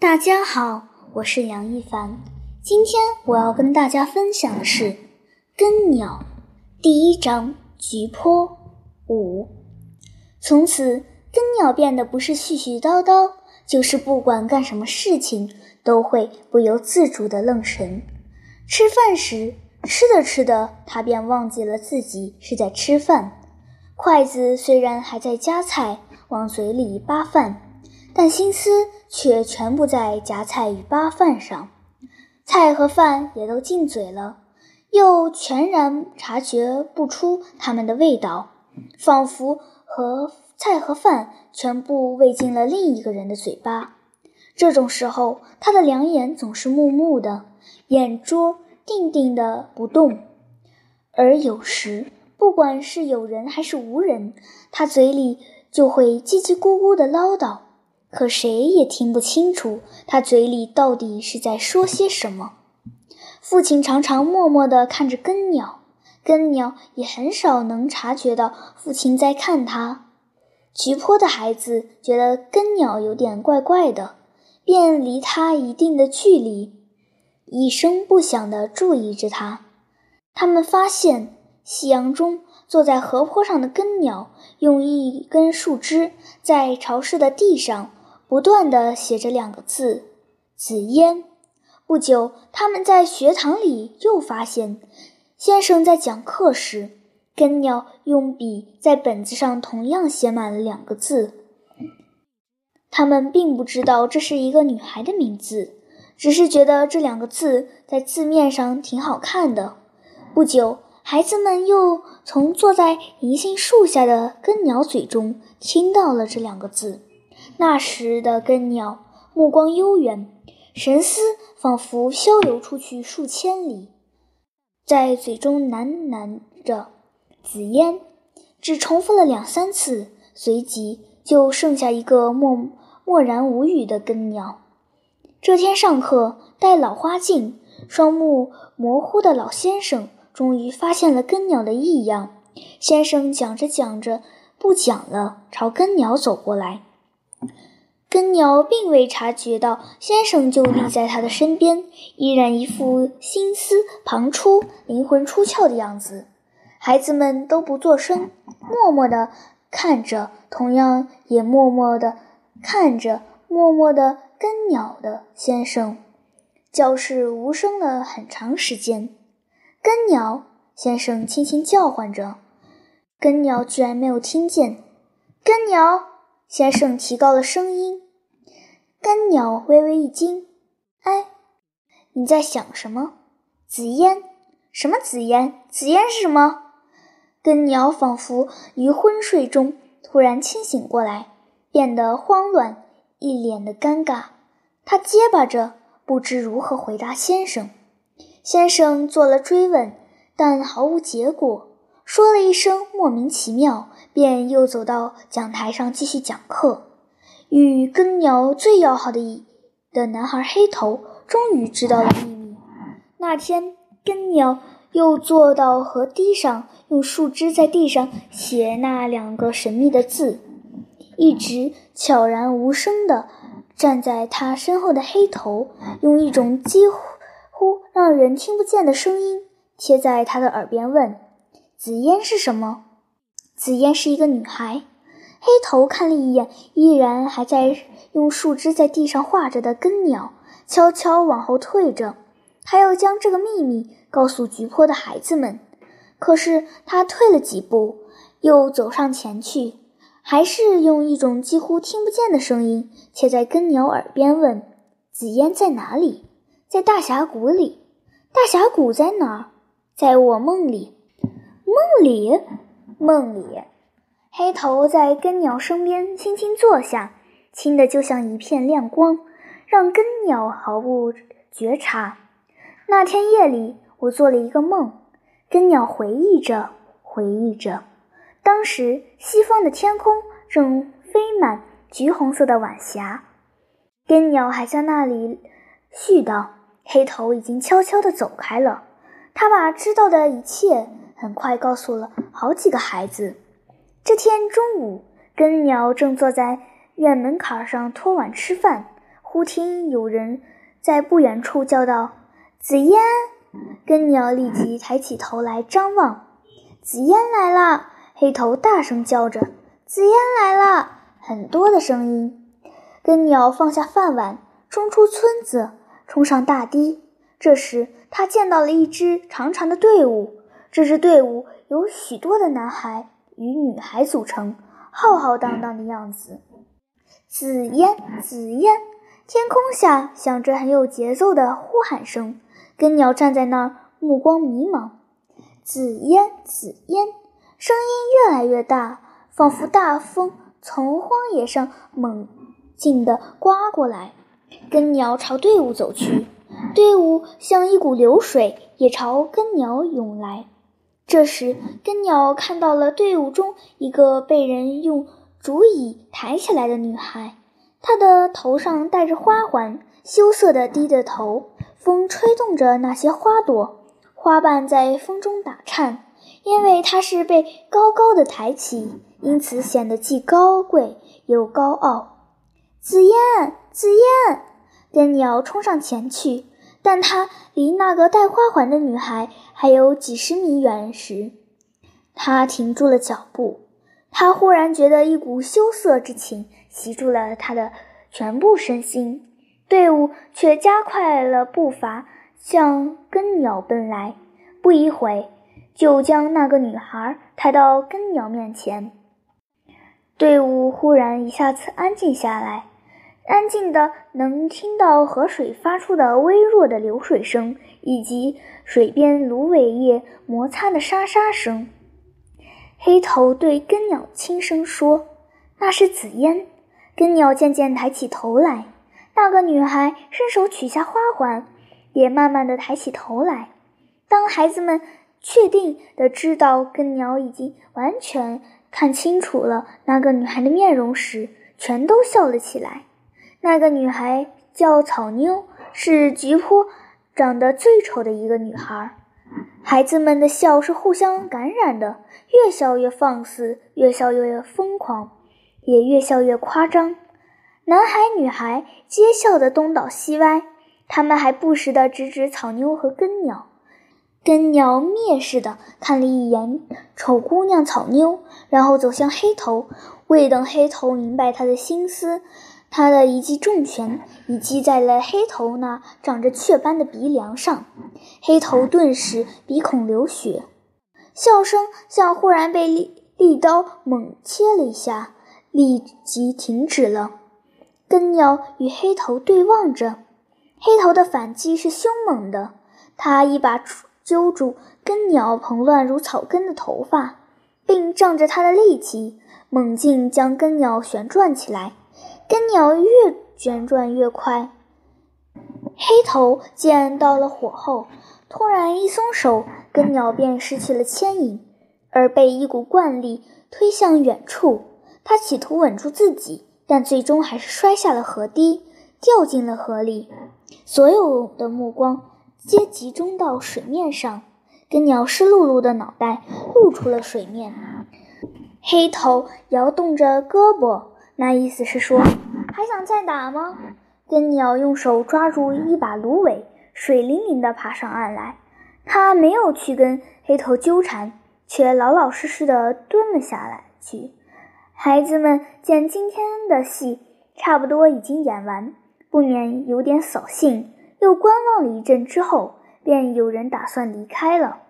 大家好，我是杨一凡。今天我要跟大家分享的是《根鸟》第一章《菊坡》五。从此，根鸟变得不是絮絮叨叨，就是不管干什么事情都会不由自主的愣神。吃饭时，吃着吃着，他便忘记了自己是在吃饭，筷子虽然还在夹菜，往嘴里扒饭。但心思却全部在夹菜与扒饭上，菜和饭也都进嘴了，又全然察觉不出它们的味道，仿佛和菜和饭全部喂进了另一个人的嘴巴。这种时候，他的两眼总是木木的，眼珠定定的不动；而有时，不管是有人还是无人，他嘴里就会叽叽咕咕的唠叨。可谁也听不清楚他嘴里到底是在说些什么。父亲常常默默地看着根鸟，根鸟也很少能察觉到父亲在看他。菊坡的孩子觉得根鸟有点怪怪的，便离他一定的距离，一声不响地注意着他。他们发现夕阳中。坐在河坡上的根鸟，用一根树枝在潮湿的地上不断地写着两个字“紫烟”。不久，他们在学堂里又发现，先生在讲课时，根鸟用笔在本子上同样写满了两个字。他们并不知道这是一个女孩的名字，只是觉得这两个字在字面上挺好看的。不久。孩子们又从坐在银杏树下的根鸟嘴中听到了这两个字。那时的根鸟目光悠远，神思仿佛逍遥出去数千里，在嘴中喃喃着“紫烟”，只重复了两三次，随即就剩下一个默默然无语的根鸟。这天上课，戴老花镜、双目模糊的老先生。终于发现了根鸟的异样，先生讲着讲着不讲了，朝根鸟走过来。根鸟并未察觉到先生就立在他的身边，依然一副心思旁出、灵魂出窍的样子。孩子们都不作声，默默地看着，同样也默默地看着默默的根鸟的先生。教室无声了很长时间。根鸟先生轻轻叫唤着，根鸟居然没有听见。根鸟先生提高了声音，根鸟微微一惊：“哎，你在想什么？紫烟？什么紫烟？紫烟是什么？”根鸟仿佛于昏睡中突然清醒过来，变得慌乱，一脸的尴尬。他结巴着，不知如何回答先生。先生做了追问，但毫无结果，说了一声莫名其妙，便又走到讲台上继续讲课。与根鸟最要好的一的男孩黑头终于知道了秘密。那天，根鸟又坐到河堤上，用树枝在地上写那两个神秘的字。一直悄然无声地站在他身后的黑头，用一种几乎。让人听不见的声音贴在他的耳边问：“紫嫣是什么？”紫嫣是一个女孩。黑头看了一眼，依然还在用树枝在地上画着的根鸟，悄悄往后退着，他要将这个秘密告诉菊坡的孩子们。可是他退了几步，又走上前去，还是用一种几乎听不见的声音贴在根鸟耳边问：“紫嫣在哪里？”在大峡谷里，大峡谷在哪儿？在我梦里，梦里，梦里。黑头在根鸟身边轻轻坐下，轻的就像一片亮光，让根鸟毫不觉察。那天夜里，我做了一个梦。根鸟回忆着，回忆着，当时西方的天空正飞满橘红色的晚霞，根鸟还在那里絮叨。黑头已经悄悄地走开了。他把知道的一切很快告诉了好几个孩子。这天中午，根鸟正坐在院门槛上托碗吃饭，忽听有人在不远处叫道：“紫烟！”根鸟立即抬起头来张望，紫烟来了！黑头大声叫着：“紫烟来了！”很多的声音。根鸟放下饭碗，冲出村子，冲上大堤。这时，他见到了一支长长的队伍。这支队伍由许多的男孩与女孩组成，浩浩荡荡的样子。紫烟，紫烟！天空下响着很有节奏的呼喊声。根鸟站在那儿，目光迷茫。紫烟，紫烟！声音越来越大，仿佛大风从荒野上猛劲地刮过来。根鸟朝队伍走去，队伍像一股流水，也朝根鸟涌来。这时，根鸟看到了队伍中一个被人用竹椅抬起来的女孩，她的头上戴着花环，羞涩地低着头。风吹动着那些花朵，花瓣在风中打颤。因为她是被高高的抬起，因此显得既高贵又高傲。紫烟，紫烟，根鸟冲上前去。但他离那个戴花环的女孩还有几十米远时，他停住了脚步。他忽然觉得一股羞涩之情袭住了他的全部身心。队伍却加快了步伐，向根鸟奔来。不一会，就将那个女孩抬到根鸟面前。队伍忽然一下子安静下来。安静的，能听到河水发出的微弱的流水声，以及水边芦苇叶摩擦的沙沙声。黑头对根鸟轻声说：“那是紫烟。”根鸟渐渐抬起头来。那个女孩伸手取下花环，也慢慢的抬起头来。当孩子们确定的知道根鸟已经完全看清楚了那个女孩的面容时，全都笑了起来。那个女孩叫草妞，是菊坡长得最丑的一个女孩。孩子们的笑是互相感染的，越笑越放肆，越笑越疯狂，也越笑越夸张。男孩女孩皆笑得东倒西歪，他们还不时地指指草妞和根鸟。根鸟蔑视地看了一眼丑姑娘草妞，然后走向黑头。未等黑头明白他的心思。他的一记重拳已击在了黑头那长着雀斑的鼻梁上，黑头顿时鼻孔流血，笑声像忽然被利利刀猛切了一下，立即停止了。根鸟与黑头对望着，黑头的反击是凶猛的，他一把揪住根鸟蓬乱如草根的头发，并仗着他的力气，猛劲将根鸟旋转起来。根鸟越旋转越快，黑头见到了火候，突然一松手，根鸟便失去了牵引，而被一股惯力推向远处。他企图稳住自己，但最终还是摔下了河堤，掉进了河里。所有的目光皆集中到水面上，根鸟湿漉漉的脑袋露出了水面。黑头摇动着胳膊。那意思是说，还想再打吗？根鸟用手抓住一把芦苇，水灵灵地爬上岸来。他没有去跟黑头纠缠，却老老实实地蹲了下来。去，孩子们见今天的戏差不多已经演完，不免有点扫兴，又观望了一阵之后，便有人打算离开了。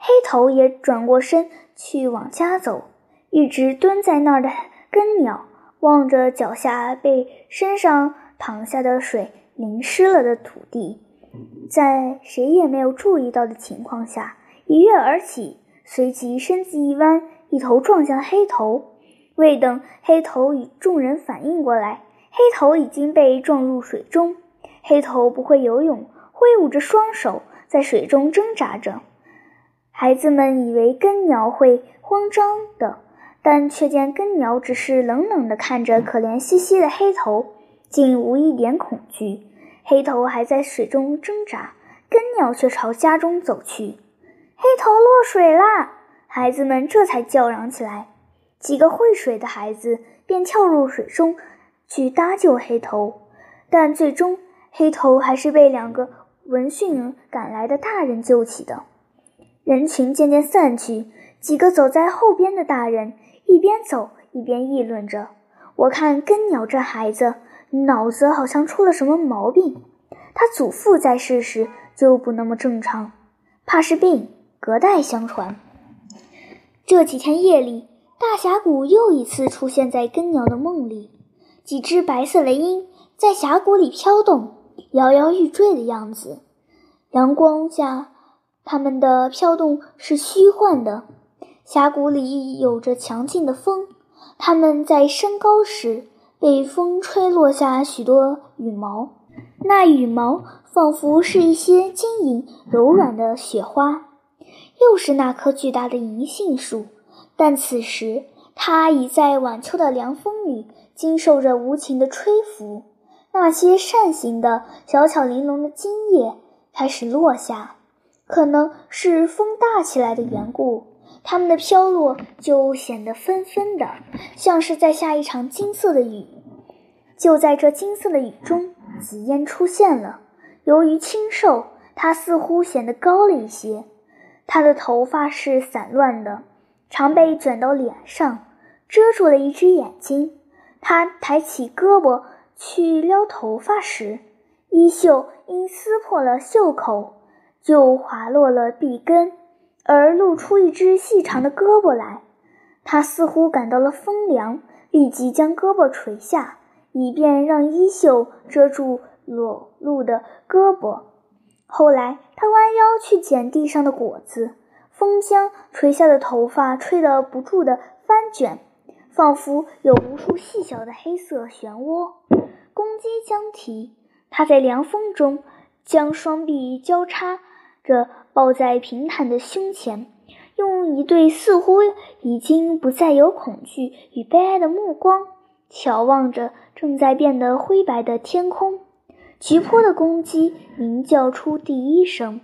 黑头也转过身去往家走，一直蹲在那儿的根鸟。望着脚下被身上淌下的水淋湿了的土地，在谁也没有注意到的情况下一跃而起，随即身子一弯，一头撞向黑头。未等黑头与众人反应过来，黑头已经被撞入水中。黑头不会游泳，挥舞着双手在水中挣扎着。孩子们以为根鸟会慌张的。但却见根鸟只是冷冷地看着可怜兮兮的黑头，竟无一点恐惧。黑头还在水中挣扎，根鸟却朝家中走去。黑头落水啦！孩子们这才叫嚷起来。几个会水的孩子便跳入水中去搭救黑头。但最终黑头还是被两个闻讯赶来的大人救起的。人群渐渐散去，几个走在后边的大人一边走一边议论着：“我看根鸟这孩子脑子好像出了什么毛病，他祖父在世时就不那么正常，怕是病隔代相传。”这几天夜里，大峡谷又一次出现在根鸟的梦里，几只白色雷鹰在峡谷里飘动，摇摇欲坠的样子。阳光下，它们的飘动是虚幻的。峡谷里有着强劲的风，它们在升高时被风吹落下许多羽毛，那羽毛仿佛是一些晶莹柔软的雪花。又是那棵巨大的银杏树，但此时它已在晚秋的凉风里经受着无情的吹拂。那些扇形的小巧玲珑的茎叶开始落下，可能是风大起来的缘故，它们的飘落就显得纷纷的，像是在下一场金色的雨。就在这金色的雨中，紫烟出现了。由于清瘦，它似乎显得高了一些。他的头发是散乱的，常被卷到脸上，遮住了一只眼睛。他抬起胳膊去撩头发时，衣袖因撕破了袖口，就滑落了臂根，而露出一只细长的胳膊来。他似乎感到了风凉，立即将胳膊垂下，以便让衣袖遮住裸露的胳膊。后来，他弯腰去捡地上的果子，风将垂下的头发吹得不住的翻卷，仿佛有无数细小的黑色漩涡。公鸡将啼，他在凉风中将双臂交叉着抱在平坦的胸前，用一对似乎已经不再有恐惧与悲哀的目光眺望着正在变得灰白的天空。急坡的公鸡鸣叫出第一声，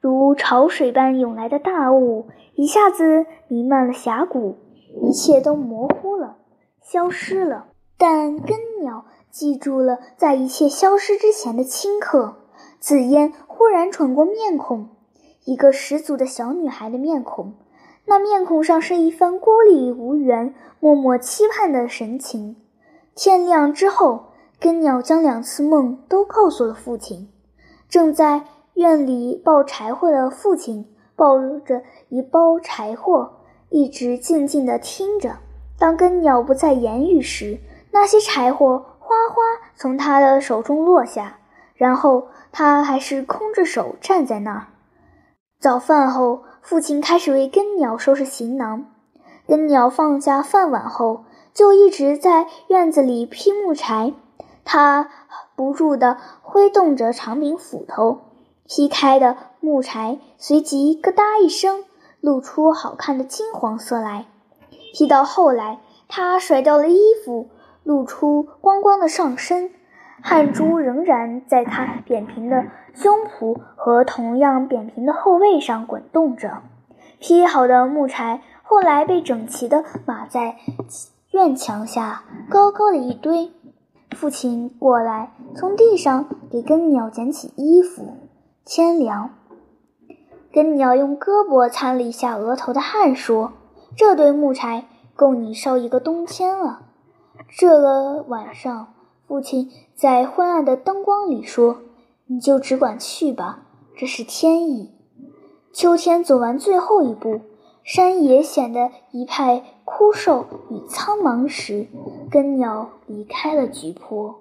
如潮水般涌来的大雾一下子弥漫了峡谷，一切都模糊了，消失了。但根鸟记住了在一切消失之前的顷刻。紫烟忽然转过面孔，一个十足的小女孩的面孔，那面孔上是一番孤立无援、默默期盼的神情。天亮之后。根鸟将两次梦都告诉了父亲。正在院里抱柴火的父亲抱着一包柴火，一直静静地听着。当根鸟不再言语时，那些柴火哗哗从他的手中落下，然后他还是空着手站在那儿。早饭后，父亲开始为根鸟收拾行囊。根鸟放下饭碗后，就一直在院子里劈木柴。他不住地挥动着长柄斧头，劈开的木柴随即咯嗒一声，露出好看的金黄色来。劈到后来，他甩掉了衣服，露出光光的上身，汗珠仍然在他扁平的胸脯和同样扁平的后背上滚动着。劈好的木柴后来被整齐地码在院墙下高高的一堆。父亲过来，从地上给根鸟捡起衣服。天凉，根鸟用胳膊擦了一下额头的汗，说：“这堆木柴够你烧一个冬天了。”这个晚上，父亲在昏暗的灯光里说：“你就只管去吧，这是天意。”秋天走完最后一步，山野显得一派枯瘦与苍茫时。根鸟离开了菊坡。